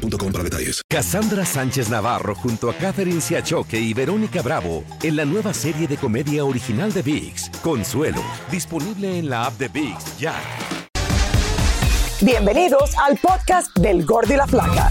boostmobile.com para detalles. Cassandra Sánchez Navarro junto a Catherine Siachoque y Verónica Bravo en la nueva serie de comedia original de VIX, Consuelo, disponible en la app de VIX ya. Bienvenidos al podcast del Gordo y la Flaca.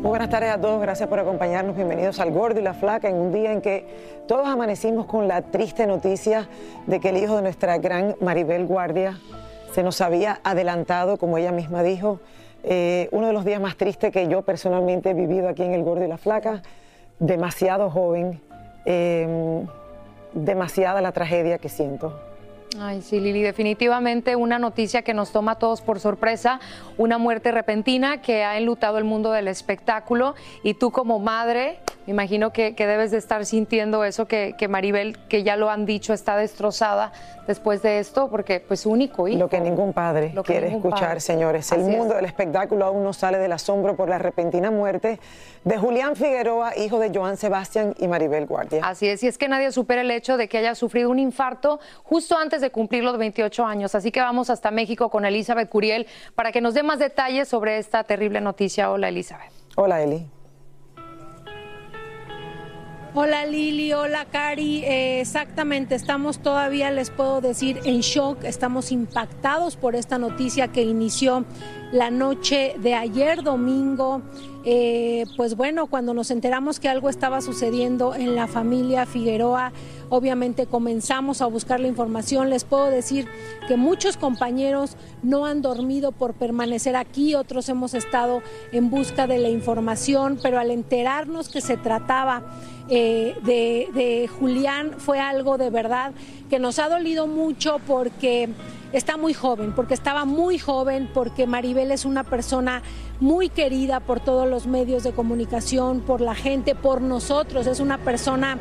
Muy buenas tardes a todos, gracias por acompañarnos. Bienvenidos al Gordo y la Flaca en un día en que todos amanecimos con la triste noticia de que el hijo de nuestra gran Maribel Guardia se nos había adelantado, como ella misma dijo. Eh, uno de los días más tristes que yo personalmente he vivido aquí en el Gordo y la Flaca, demasiado joven, eh, demasiada la tragedia que siento. Ay, sí, Lili, definitivamente una noticia que nos toma a todos por sorpresa, una muerte repentina que ha enlutado el mundo del espectáculo y tú como madre, me imagino que, que debes de estar sintiendo eso, que, que, Maribel, que ya lo han dicho, está destrozada después de esto, porque pues único hijo. Lo que ningún padre que quiere ningún escuchar, padre. señores. El Así es. mundo del espectáculo aún no sale del asombro por la repentina muerte de Julián Figueroa, hijo de Joan Sebastián y Maribel Guardia. Así es, y es que nadie supera el hecho de que haya sufrido un infarto justo antes de cumplir los 28 años. Así que vamos hasta México con Elizabeth Curiel para que nos dé más detalles sobre esta terrible noticia. Hola, Elizabeth. Hola, Eli. Hola Lili, hola Cari, Eh, exactamente, estamos todavía, les puedo decir, en shock, estamos impactados por esta noticia que inició la noche de ayer domingo. Eh, pues bueno, cuando nos enteramos que algo estaba sucediendo en la familia Figueroa, obviamente comenzamos a buscar la información. Les puedo decir que muchos compañeros no han dormido por permanecer aquí, otros hemos estado en busca de la información, pero al enterarnos que se trataba eh, de, de Julián fue algo de verdad que nos ha dolido mucho porque está muy joven, porque estaba muy joven, porque Maribel es una persona muy querida por todos los medios de comunicación, por la gente, por nosotros. Es una persona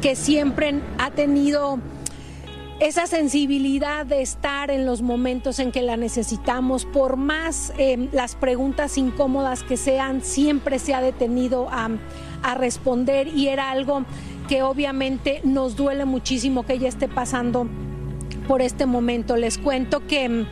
que siempre ha tenido esa sensibilidad de estar en los momentos en que la necesitamos, por más eh, las preguntas incómodas que sean, siempre se ha detenido a, a responder y era algo que obviamente nos duele muchísimo que ella esté pasando por este momento. Les cuento que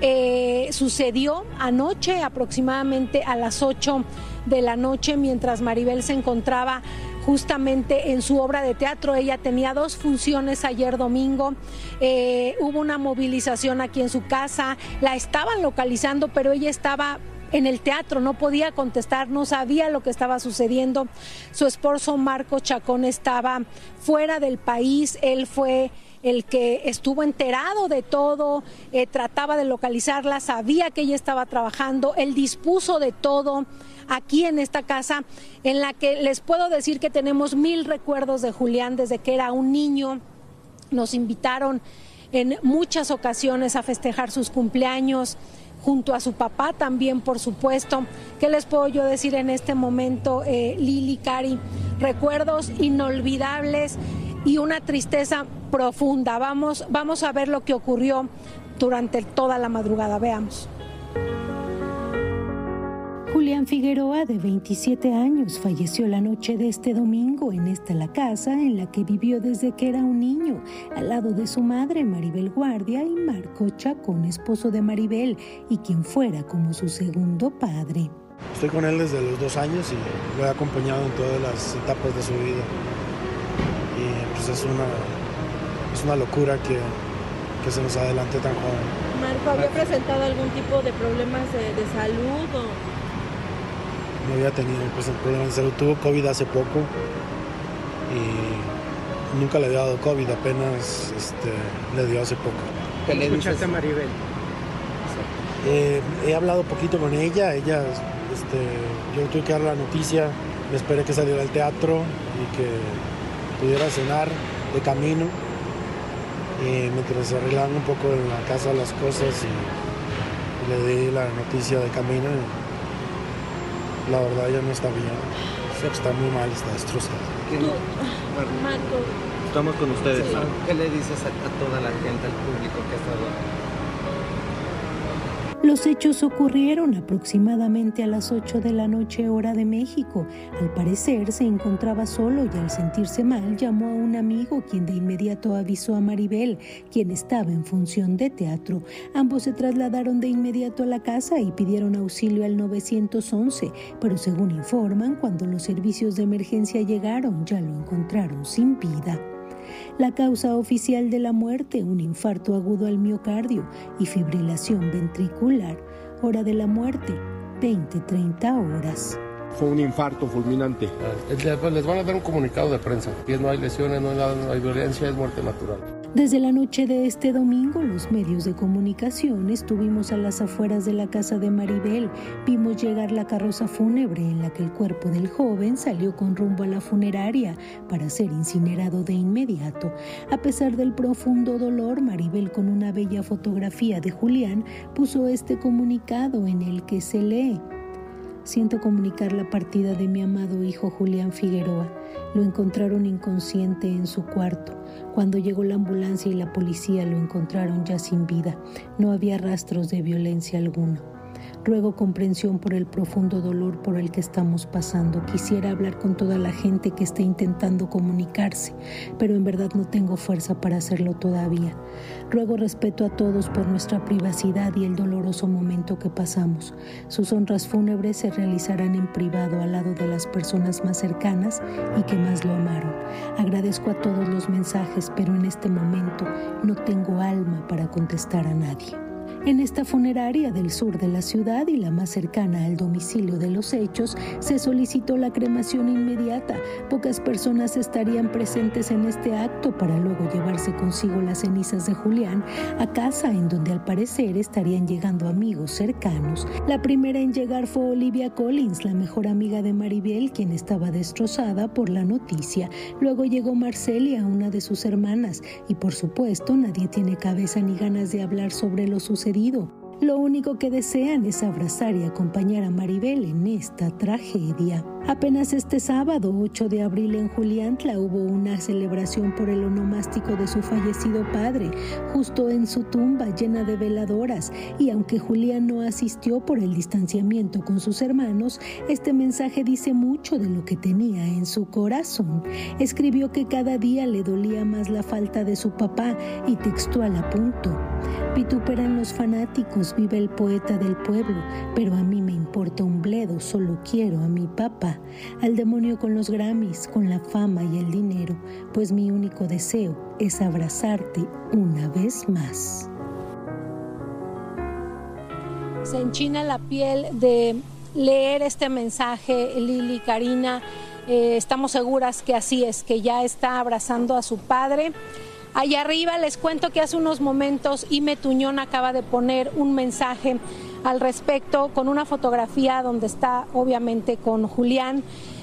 eh, sucedió anoche aproximadamente a las 8 de la noche mientras Maribel se encontraba justamente en su obra de teatro. Ella tenía dos funciones ayer domingo. Eh, hubo una movilización aquí en su casa. La estaban localizando, pero ella estaba en el teatro, no podía contestar, no sabía lo que estaba sucediendo. Su esposo Marco Chacón estaba fuera del país, él fue el que estuvo enterado de todo, eh, trataba de localizarla, sabía que ella estaba trabajando, él dispuso de todo aquí en esta casa, en la que les puedo decir que tenemos mil recuerdos de Julián desde que era un niño. Nos invitaron en muchas ocasiones a festejar sus cumpleaños junto a su papá también, por supuesto. ¿Qué les puedo yo decir en este momento, eh, Lili, Cari? Recuerdos inolvidables y una tristeza profunda. Vamos, vamos a ver lo que ocurrió durante toda la madrugada. Veamos. Julián Figueroa, de 27 años, falleció la noche de este domingo en esta la casa en la que vivió desde que era un niño, al lado de su madre Maribel Guardia y Marco Chacón, esposo de Maribel, y quien fuera como su segundo padre. Estoy con él desde los dos años y lo he acompañado en todas las etapas de su vida. Es una, es una locura que, que se nos adelante tan joven. Marco, ¿había presentado algún tipo de problemas de, de salud o...? No había tenido pues, problemas de salud. Tuvo COVID hace poco y nunca le había dado COVID, apenas este, le dio hace poco. ¿Qué le escuchaste a Maribel? Eh, he hablado poquito con ella, ella, este, yo tuve que dar la noticia, me esperé que saliera al teatro y que pudiera cenar de camino. Y mientras se arreglaban un poco en la casa las cosas y, le di la noticia de camino, la verdad ya no está bien. Está muy mal, está destrozada. Estamos con ustedes. ¿Qué le dices a, a toda la gente, al público que ha estado los hechos ocurrieron aproximadamente a las 8 de la noche hora de México. Al parecer se encontraba solo y al sentirse mal llamó a un amigo quien de inmediato avisó a Maribel, quien estaba en función de teatro. Ambos se trasladaron de inmediato a la casa y pidieron auxilio al 911, pero según informan, cuando los servicios de emergencia llegaron ya lo encontraron sin vida. La causa oficial de la muerte, un infarto agudo al miocardio y fibrilación ventricular. Hora de la muerte, 20-30 horas. Fue un infarto fulminante. Les van a dar un comunicado de prensa. no hay lesiones, no hay, no hay violencia, es muerte natural. Desde la noche de este domingo, los medios de comunicación estuvimos a las afueras de la casa de Maribel. Vimos llegar la carroza fúnebre en la que el cuerpo del joven salió con rumbo a la funeraria para ser incinerado de inmediato. A pesar del profundo dolor, Maribel, con una bella fotografía de Julián, puso este comunicado en el que se lee. Siento comunicar la partida de mi amado hijo Julián Figueroa. Lo encontraron inconsciente en su cuarto. Cuando llegó la ambulancia y la policía lo encontraron ya sin vida. No había rastros de violencia alguna. Ruego comprensión por el profundo dolor por el que estamos pasando. Quisiera hablar con toda la gente que esté intentando comunicarse, pero en verdad no tengo fuerza para hacerlo todavía. Ruego respeto a todos por nuestra privacidad y el doloroso momento que pasamos. Sus honras fúnebres se realizarán en privado al lado de las personas más cercanas y que más lo amaron. Agradezco a todos los mensajes, pero en este momento no tengo alma para contestar a nadie. En esta funeraria del sur de la ciudad y la más cercana al domicilio de los hechos, se solicitó la cremación inmediata. Pocas personas estarían presentes en este acto para luego llevarse consigo las cenizas de Julián a casa en donde al parecer estarían llegando amigos cercanos. La primera en llegar fue Olivia Collins, la mejor amiga de Maribel, quien estaba destrozada por la noticia. Luego llegó Marcelia, una de sus hermanas, y por supuesto nadie tiene cabeza ni ganas de hablar sobre lo sucedido lo único que desean es abrazar y acompañar a Maribel en esta tragedia. Apenas este sábado 8 de abril en Juliantla hubo una celebración por el onomástico de su fallecido padre, justo en su tumba llena de veladoras, y aunque Julián no asistió por el distanciamiento con sus hermanos, este mensaje dice mucho de lo que tenía en su corazón. Escribió que cada día le dolía más la falta de su papá y textual a punto. Vituperan los fanáticos, vive el poeta del pueblo, pero a mí me importa un bledo, solo quiero a mi papá al demonio con los Grammys, con la fama y el dinero, pues mi único deseo es abrazarte una vez más. Se enchina la piel de leer este mensaje, Lili, Karina. Eh, estamos seguras que así es, que ya está abrazando a su padre. Allá arriba les cuento que hace unos momentos Ime Tuñón acaba de poner un mensaje al respecto con una fotografía donde está obviamente con Julián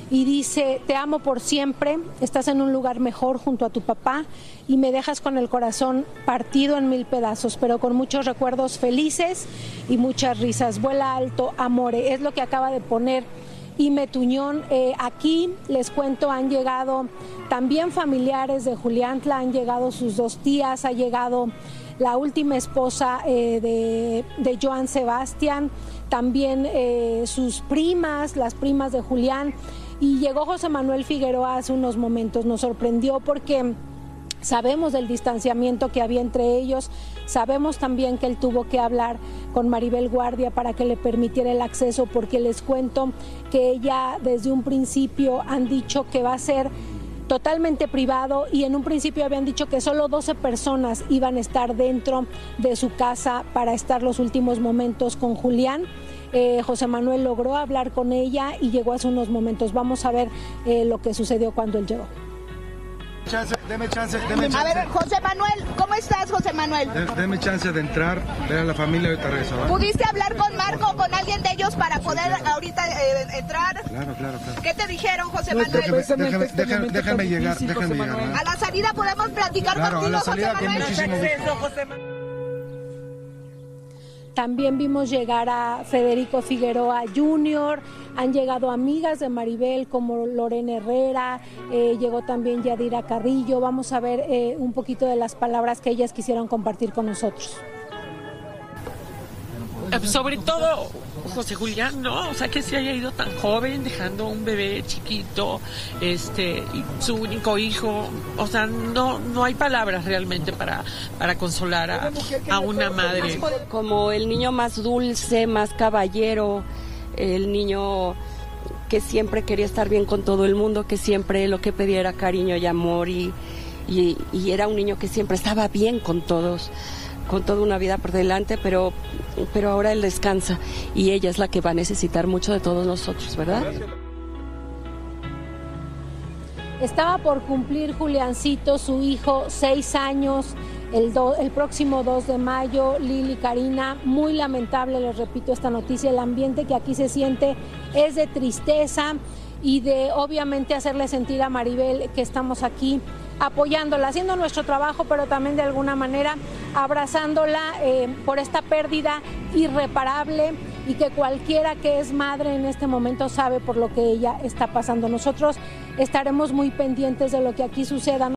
y dice, te amo por siempre, estás en un lugar mejor junto a tu papá y me dejas con el corazón partido en mil pedazos, pero con muchos recuerdos felices y muchas risas. Vuela alto, amore, es lo que acaba de poner Ime Tuñón. Eh, aquí les cuento, han llegado también familiares de Juliantla, han llegado sus dos tías, ha llegado la última esposa eh, de, de, Joan Sebastián, también eh, sus primas, las primas de Julián. Y llegó José Manuel Figueroa hace unos momentos, nos sorprendió porque sabemos del distanciamiento que había entre ellos, sabemos también que él tuvo que hablar con Maribel Guardia para que le permitiera el acceso, porque les cuento que ella desde un principio han dicho que va a ser totalmente privado y en un principio habían dicho que solo 12 personas iban a estar dentro de su casa para estar los últimos momentos con Julián. Eh, José Manuel logró hablar con ella y llegó hace unos momentos. Vamos a ver eh, lo que sucedió cuando él llegó. Chance, deme chance, deme chance. A ver, José Manuel, ¿cómo estás, José Manuel? deme chance de entrar, ver a la familia ahorita regreso. ¿Pudiste hablar con Marco o con alguien de ellos para poder ahorita eh, entrar? Claro, claro, claro. ¿Qué te dijeron, José Manuel? Déjame, déjame, déjame, llegar, déjame llegar. A la salida podemos platicar claro, contigo, a la salida José Manuel. Con muchísimo José Manuel. También vimos llegar a Federico Figueroa Jr., han llegado amigas de Maribel como Lorena Herrera, eh, llegó también Yadira Carrillo. Vamos a ver eh, un poquito de las palabras que ellas quisieron compartir con nosotros. Sobre todo José Julián, ¿no? O sea, que se haya ido tan joven, dejando un bebé chiquito, este, su único hijo. O sea, no, no hay palabras realmente para, para consolar a, a una madre. Como el niño más dulce, más caballero, el niño que siempre quería estar bien con todo el mundo, que siempre lo que pedía era cariño y amor y, y, y era un niño que siempre estaba bien con todos con toda una vida por delante, pero, pero ahora él descansa y ella es la que va a necesitar mucho de todos nosotros, ¿verdad? Estaba por cumplir Juliancito, su hijo, seis años, el, el próximo 2 de mayo. Lili Karina, muy lamentable, les repito esta noticia, el ambiente que aquí se siente es de tristeza y de obviamente hacerle sentir a Maribel que estamos aquí apoyándola, haciendo nuestro trabajo, pero también de alguna manera abrazándola eh, por esta pérdida irreparable y que cualquiera que es madre en este momento sabe por lo que ella está pasando. Nosotros estaremos muy pendientes de lo que aquí suceda.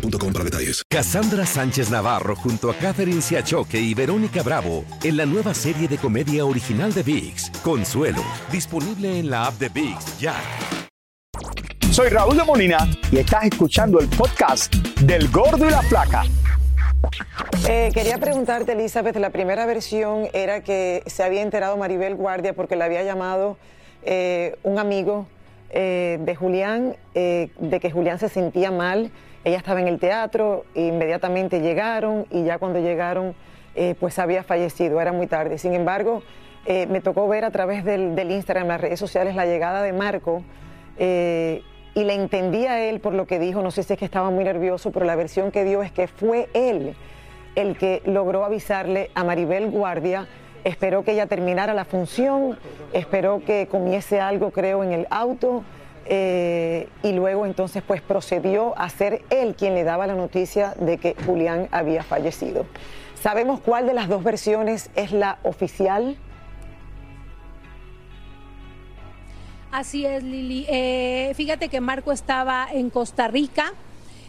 boostmobile.com para detalles. Cassandra Sánchez Navarro junto a Catherine Siachoque y Verónica Bravo en la nueva serie de comedia original de VIX, Consuelo, disponible en la app de VIX ya. Soy Raúl de Molina y estás escuchando el podcast del Gordo y la Flaca. Eh, quería preguntarte, Elizabeth, la primera versión era que se había enterado Maribel Guardia porque le había llamado eh, un amigo eh, de Julián, de que Julián se sentía mal ella estaba en el teatro, e inmediatamente llegaron y ya cuando llegaron, eh, pues había fallecido, era muy tarde. Sin embargo, eh, me tocó ver a través del, Instagram, las redes sociales, la llegada de Marco eh, y le entendí a él por lo que dijo, no sé si es que estaba muy nervioso, pero la versión que dio es que fue él el que logró avisarle a Maribel Guardia. Esperó que ella terminara la función, esperó que comiese algo, creo, en el auto eh, y luego entonces pues procedió a ser él quien le daba la noticia de que Julián había fallecido. ¿Sabemos cuál de las dos versiones es la oficial? Así es, Lili. Eh, fíjate que Marco estaba en Costa Rica.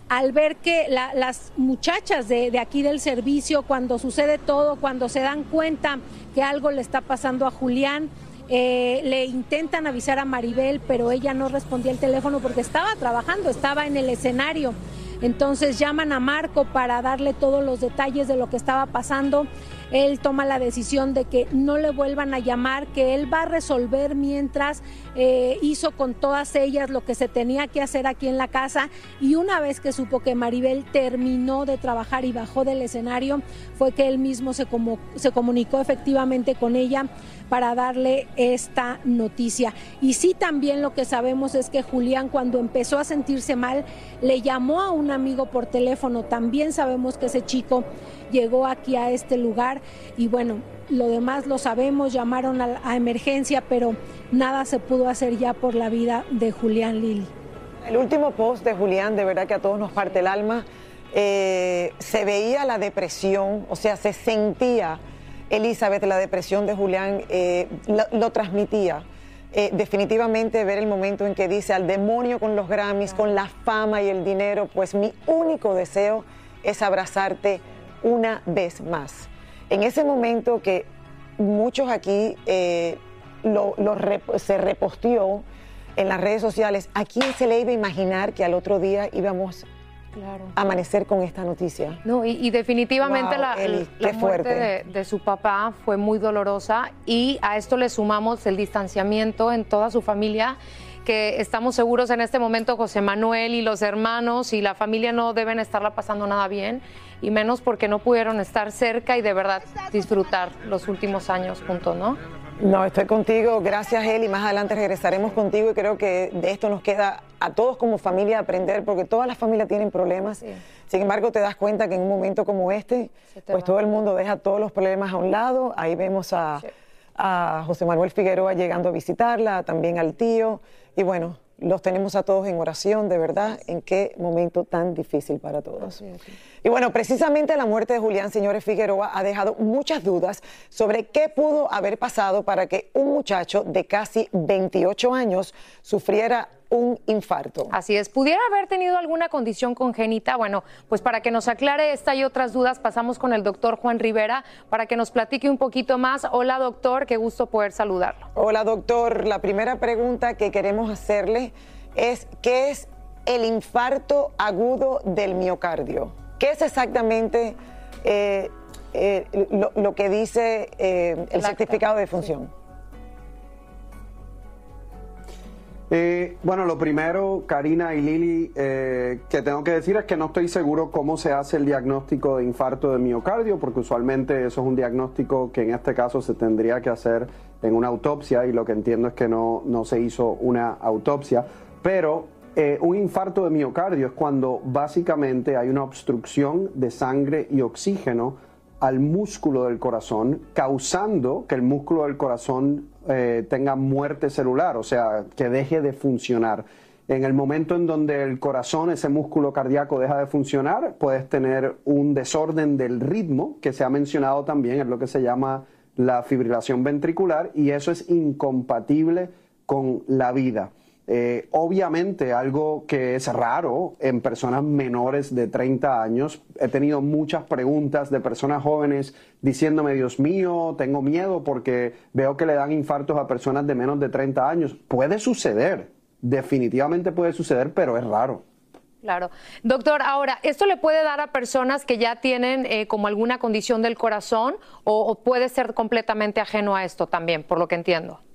Al ver que las muchachas de, de aquí del servicio, cuando sucede todo, cuando se dan cuenta que algo le está pasando a Julián, eh, le intentan avisar a Maribel, pero ella no respondía el teléfono porque estaba trabajando, estaba en el escenario. Entonces llaman a Marco para darle todos los detalles de lo que estaba pasando él toma la decisión de que no le vuelvan a llamar, que él va a resolver mientras eh, hizo con todas ellas lo que se tenía que hacer aquí en la casa y una vez que supo que Maribel terminó de trabajar y bajó del escenario, fue que él mismo se, se comunicó efectivamente con ella para darle esta noticia. Y sí también lo que sabemos es que Julián cuando empezó a sentirse mal le llamó a un amigo por teléfono. También sabemos que ese chico llegó aquí a este y bueno, lo demás lo sabemos, llamaron a, emergencia, pero nada se pudo hacer ya por la vida de Julián Lili. El último post de Julián, de verdad que a todos nos parte el alma, eh, se veía la depresión, o sea, se sentía, Elizabeth, la depresión de Julián, eh, lo, transmitía. Eh, definitivamente ver el momento en que dice al demonio con los Grammys, con la fama y el dinero, pues mi único deseo es abrazarte una vez más. En ese momento que muchos aquí eh, lo, se reposteó en las redes sociales, ¿a quién se le iba a imaginar que al otro día íbamos amanecer con esta noticia. No, y, y definitivamente Wow, la, Eli, la qué muerte de su papá fue muy dolorosa y a esto le sumamos el distanciamiento en toda su familia que estamos seguros en este momento José Manuel y los hermanos y la familia no deben estarla pasando nada bien y menos porque no pudieron estar cerca y de verdad disfrutar los últimos años juntos, ¿no? No, estoy contigo. Gracias, Eli. Más adelante regresaremos contigo y creo que de esto nos queda a todos como familia aprender, porque todas las familias tienen problemas. Sin embargo, te das cuenta que en un momento como este, pues todo el mundo deja todos los problemas a un lado. Ahí vemos a, a José Manuel Figueroa llegando a visitarla, también al tío. Y bueno, los tenemos a todos en oración, de verdad, en qué momento tan difícil para todos. Y bueno, precisamente la muerte de Julián Señores Figueroa ha dejado muchas dudas sobre qué pudo haber pasado para que un muchacho de casi 28 años sufriera un infarto. Así es, ¿pudiera haber tenido alguna condición congénita? Bueno, pues para que nos aclare esta y otras dudas, pasamos con el doctor Juan Rivera para que nos platique un poquito más. Hola doctor, qué gusto poder saludarlo. Hola doctor, la primera pregunta que queremos hacerle es ¿qué es el infarto agudo del miocardio? ¿Qué es exactamente eh, eh, lo, lo que dice eh, el certificado de función? Eh, bueno, lo primero, Karina y Lili, eh, que tengo que decir es que no estoy seguro cómo se hace el diagnóstico de infarto de miocardio, porque usualmente eso es un diagnóstico que en este caso se tendría que hacer en una autopsia y lo que entiendo es que no, no se hizo una autopsia. Pero eh, un infarto de miocardio es cuando básicamente hay una obstrucción de sangre y oxígeno al músculo del corazón, causando que el músculo del corazón eh, tenga muerte celular, o sea, que deje de funcionar. En el momento en donde el corazón, ese músculo cardíaco deja de funcionar, puedes tener un desorden del ritmo, que se ha mencionado también, es lo que se llama la fibrilación ventricular, y eso es incompatible con la vida. Eh, obviamente algo que es raro en personas menores de 30 años. He tenido muchas preguntas de personas jóvenes diciéndome, Dios mío, tengo miedo porque veo que le dan infartos a personas de menos de 30 años. Puede suceder, definitivamente puede suceder, pero es raro. Claro. Doctor, ahora, ¿esto le puede dar a personas que ya tienen eh, como alguna condición del corazón o, o puede ser completamente ajeno a esto también, por lo que entiendo?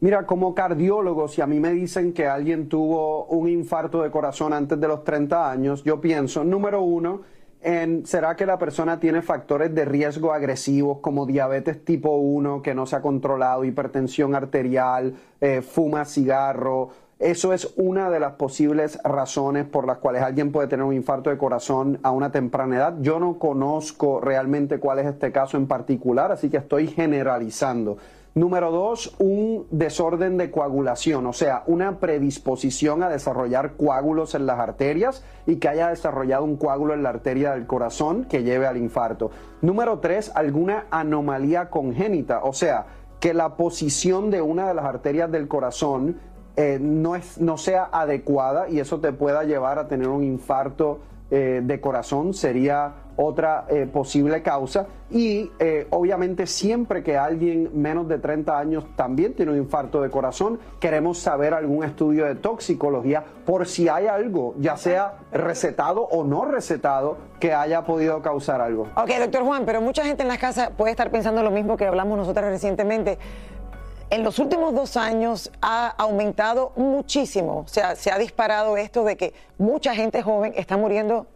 Mira, como cardiólogo, si a mí me dicen que alguien tuvo un infarto de corazón antes de los 30 años, yo pienso, número uno, en ¿será que la persona tiene factores de riesgo agresivos como diabetes tipo 1 que no se ha controlado, hipertensión arterial, eh, fuma cigarro? Eso es una de las posibles razones por las cuales alguien puede tener un infarto de corazón a una temprana edad. Yo no conozco realmente cuál es este caso en particular, así que estoy generalizando. Número dos, un desorden de coagulación, o sea, una predisposición a desarrollar coágulos en las arterias y que haya desarrollado un coágulo en la arteria del corazón que lleve al infarto. Número tres, alguna anomalía congénita, o sea, que la posición de una de las arterias del corazón eh, no, es, no sea adecuada y eso te pueda llevar a tener un infarto eh, de corazón, sería otra eh, posible causa. Y eh, obviamente siempre que alguien menos de 30 años también tiene un infarto de corazón, queremos saber algún estudio de toxicología por si hay algo, ya sea recetado o no recetado, que haya podido causar algo. Ok, doctor Juan, pero mucha gente en las casas puede estar pensando lo mismo que hablamos nosotros recientemente. En los últimos dos años ha aumentado muchísimo, o sea, se ha disparado esto de que mucha gente joven está muriendo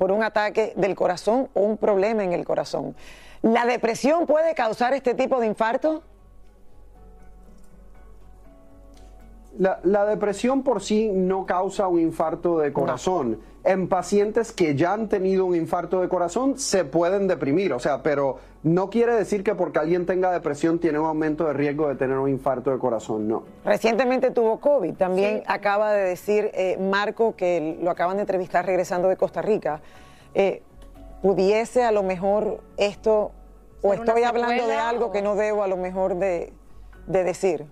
por un ataque del corazón o un problema en el corazón. ¿La depresión puede causar este tipo de infarto? La, la depresión por sí no causa un infarto de corazón. En pacientes que ya han tenido un infarto de corazón se pueden deprimir, o sea, pero no quiere decir que porque alguien tenga depresión tiene un aumento de riesgo de tener un infarto de corazón, no. Recientemente tuvo COVID. También acaba de decir eh, Marco, que lo acaban de entrevistar regresando de Costa Rica, eh, pudiese a lo mejor esto, o ¿Ser una estoy hablando de algo o- que no debo a lo mejor de, de decir.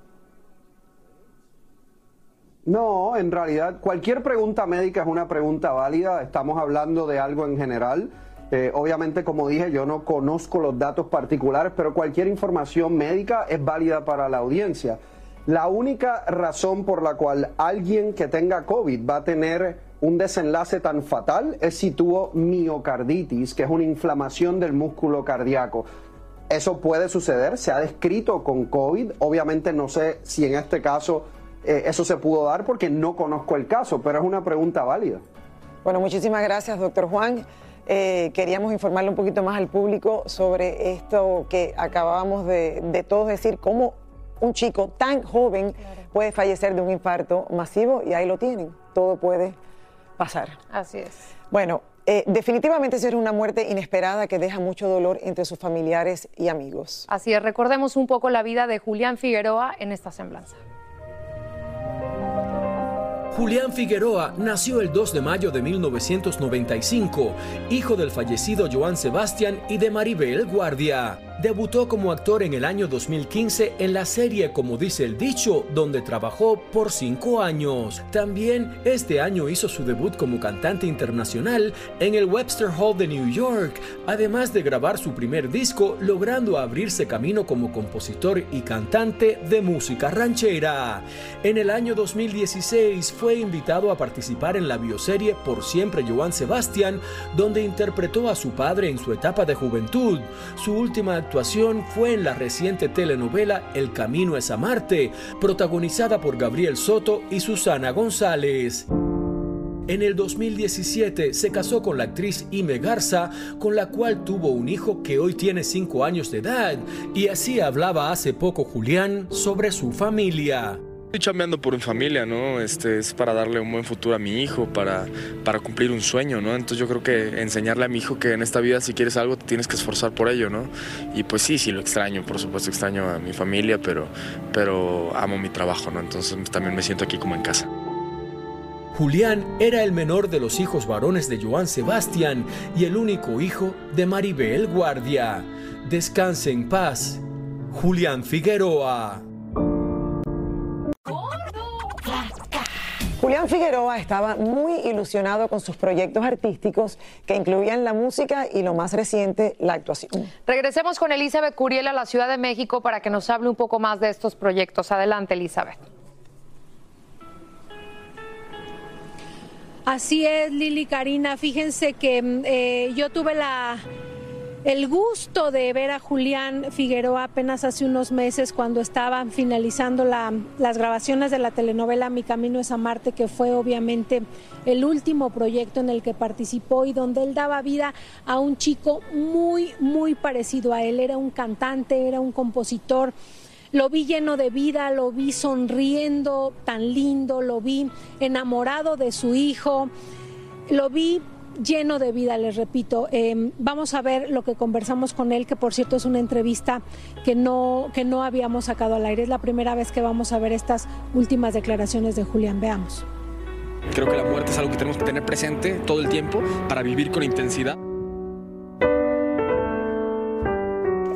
No, en realidad cualquier pregunta médica es una pregunta válida. Estamos hablando de algo en general. Eh, obviamente, como dije, yo no conozco los datos particulares, pero cualquier información médica es válida para la audiencia. La única razón por la cual alguien que tenga COVID va a tener un desenlace tan fatal es si tuvo miocarditis, que es una inflamación del músculo cardíaco. Eso puede suceder, se ha descrito con COVID, obviamente no sé si en este caso eh, eso se pudo dar porque no conozco el caso, pero es una pregunta válida. Bueno, muchísimas gracias, doctor Juan. Eh, queríamos informarle un poquito más al público sobre esto que acabamos de, de todos decir, cómo un chico tan joven puede fallecer de un infarto masivo y ahí lo tienen. Todo puede pasar. Así es. Bueno, eh, definitivamente es una muerte inesperada que deja mucho dolor entre sus familiares y amigos. Así es, recordemos un poco la vida de Julián Figueroa en esta semblanza. Julián Figueroa nació el 2 de mayo de 1995, hijo del fallecido Joan Sebastián y de Maribel Guardia. Debutó como actor en el año 2015 en la serie Como dice el dicho, donde trabajó por cinco años. También este año hizo su debut como cantante internacional en el Webster Hall de New York, además de grabar su primer disco, logrando abrirse camino como compositor y cantante de música ranchera. En el año 2016 fue invitado a participar en la bioserie Por siempre Joan Sebastián, donde interpretó a su padre en su etapa de juventud. Su última actuación fue en la reciente telenovela El Camino es a Marte, protagonizada por Gabriel Soto y Susana González. En el 2017 se casó con la actriz Ime Garza, con la cual tuvo un hijo que hoy tiene 5 años de edad, y así hablaba hace poco Julián sobre su familia. Estoy chambeando por mi familia, ¿no? Este, es para darle un buen futuro a mi hijo, para, para cumplir un sueño, ¿no? Entonces yo creo que enseñarle a mi hijo que en esta vida si quieres algo te tienes que esforzar por ello, ¿no? Y pues sí, sí lo extraño, por supuesto extraño a mi familia, pero, pero amo mi trabajo, ¿no? Entonces también me siento aquí como en casa. Julián era el menor de los hijos varones de Joan Sebastián y el único hijo de Maribel Guardia. Descanse en paz, Julián Figueroa. Julián Figueroa estaba muy ilusionado con sus proyectos artísticos que incluían la música y lo más reciente, la actuación. Regresemos con Elizabeth Curiel a la Ciudad de México para que nos hable un poco más de estos proyectos. Adelante, Elizabeth. Así es, Lili Karina. Fíjense que eh, yo tuve la el gusto de ver a Julián Figueroa apenas hace unos meses cuando estaban finalizando las grabaciones de la telenovela Mi Camino es a Marte, que fue obviamente el último proyecto en el que participó y donde él daba vida a un chico muy, muy parecido a él. Era un cantante, era un compositor. Lo vi lleno de vida, lo vi sonriendo, tan lindo, lo vi enamorado de su hijo, lo vi lleno de vida, les repito. Em, vamos a ver lo que conversamos con él, que por cierto es una entrevista que no, que no habíamos sacado al aire. Es la primera vez que vamos a ver estas últimas declaraciones de Julián. Veamos. Creo que la muerte es algo que tenemos que tener presente todo el tiempo para vivir con intensidad.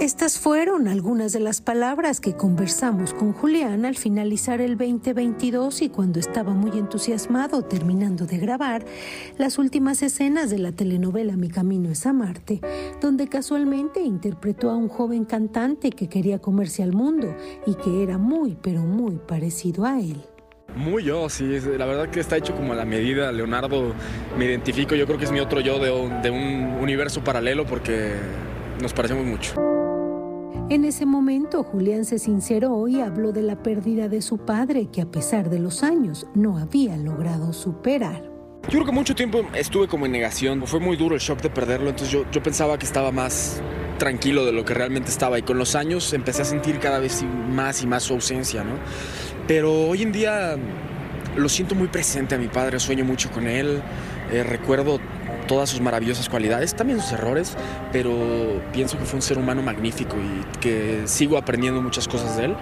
Estas fueron algunas de las palabras que conversamos con Julián al finalizar el 2022 y cuando estaba muy entusiasmado terminando de grabar las últimas escenas de la telenovela Mi Camino es a Marte, donde casualmente interpretó a un joven cantante que quería comerse al mundo y que era muy pero muy parecido a él. Muy yo, sí, la verdad que está hecho como a la medida. Leonardo me identifico, yo creo que es mi otro yo de, de un universo paralelo porque nos parecemos mucho. En ese momento, Julián se sinceró y habló de la pérdida de su padre, que a pesar de los años no había logrado superar. Yo creo que mucho tiempo estuve como en negación. Fue muy duro el shock de perderlo, entonces yo, yo pensaba que estaba más tranquilo de lo que realmente estaba y con los años empecé a sentir cada vez más y más su ausencia, ¿no? Pero hoy en día lo siento muy presente a mi padre, sueño mucho con él, eh, recuerdo todas sus maravillosas cualidades, también sus errores, pero pienso que fue un ser humano magnífico y que sigo aprendiendo muchas cosas de él.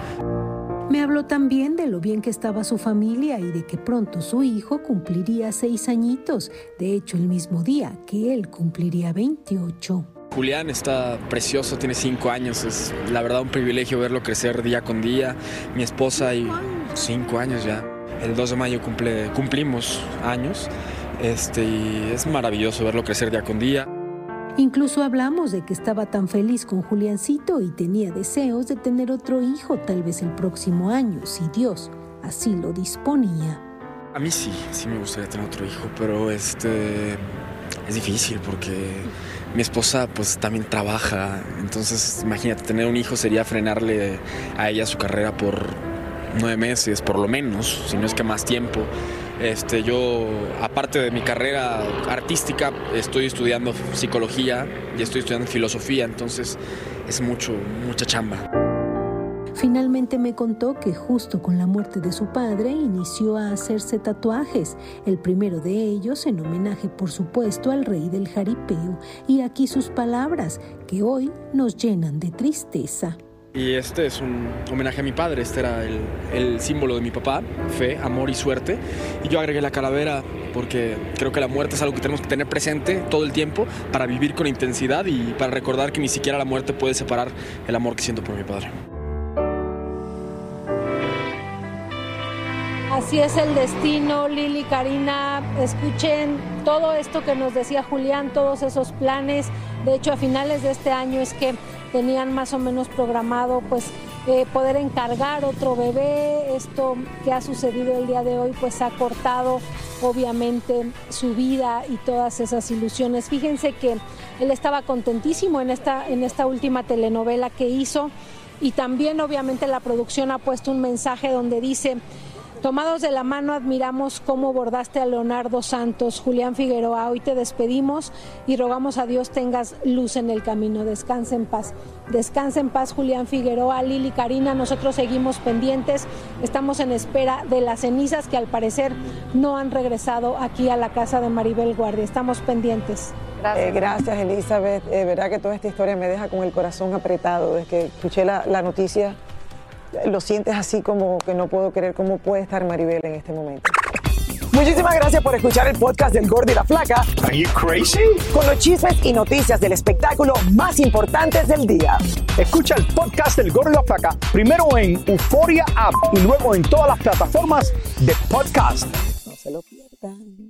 Me habló también de lo bien que estaba su familia y de que pronto su hijo cumpliría seis añitos, de hecho el mismo día que él cumpliría 28. Julián está precioso, tiene cinco años, es la verdad un privilegio verlo crecer día con día. Mi esposa y cinco años ya. El 2 de mayo cumple, cumplimos años este, y es maravilloso verlo crecer día con día. Incluso hablamos de que estaba tan feliz con Juliancito y tenía deseos de tener otro hijo tal vez el próximo año, si Dios así lo disponía. A mí sí, sí me gustaría tener otro hijo, pero este es difícil porque mi esposa pues también trabaja, entonces imagínate, tener un hijo sería frenarle a ella su carrera por nueve meses, por lo menos, si no es que más tiempo. Este, yo, aparte de mi carrera artística, estoy estudiando psicología y estoy estudiando filosofía, entonces es mucho, mucha chamba. Finalmente me contó que justo con la muerte de su padre inició a hacerse tatuajes, el primero de ellos en homenaje por supuesto al rey del jaripeo, y aquí sus palabras que hoy nos llenan de tristeza. Y este es un homenaje a mi padre, este era el, símbolo de mi papá, fe, amor y suerte. Y yo agregué la calavera porque creo que la muerte es algo que tenemos que tener presente todo el tiempo para vivir con intensidad y para recordar que ni siquiera la muerte puede separar el amor que siento por mi padre. Así es el destino, Lili, Karina. Escuchen todo esto que nos decía Julián, todos esos planes. De hecho, a finales de este año es que tenían más o menos programado pues eh, poder encargar otro bebé. Esto que ha sucedido el día de hoy pues ha cortado obviamente su vida y todas esas ilusiones. Fíjense que él estaba contentísimo en esta, en esta última telenovela que hizo y también obviamente la producción ha puesto un mensaje donde dice Tomados de la mano admiramos cómo bordaste a Leonardo Santos, Julián Figueroa. Hoy te despedimos y rogamos a Dios tengas luz en el camino. Descansa en paz. Descansa en paz Julián Figueroa, Lili Karina. Nosotros seguimos pendientes. Estamos en espera de las cenizas que al parecer no han regresado aquí a la casa de Maribel Guardia. Estamos pendientes. Gracias, eh, gracias Elizabeth. Eh, verdad que toda esta historia me deja con el corazón apretado. Desde que escuché la, la noticia lo sientes así como que no puedo creer cómo puede estar Maribel en este momento. Muchísimas gracias por escuchar el podcast del Gordo y la Flaca. Are you crazy? Con los chismes y noticias del espectáculo más importantes del día. Escucha el podcast del Gordo y la Flaca primero en Euforia App y luego en todas las plataformas de podcast. No se lo pierdan.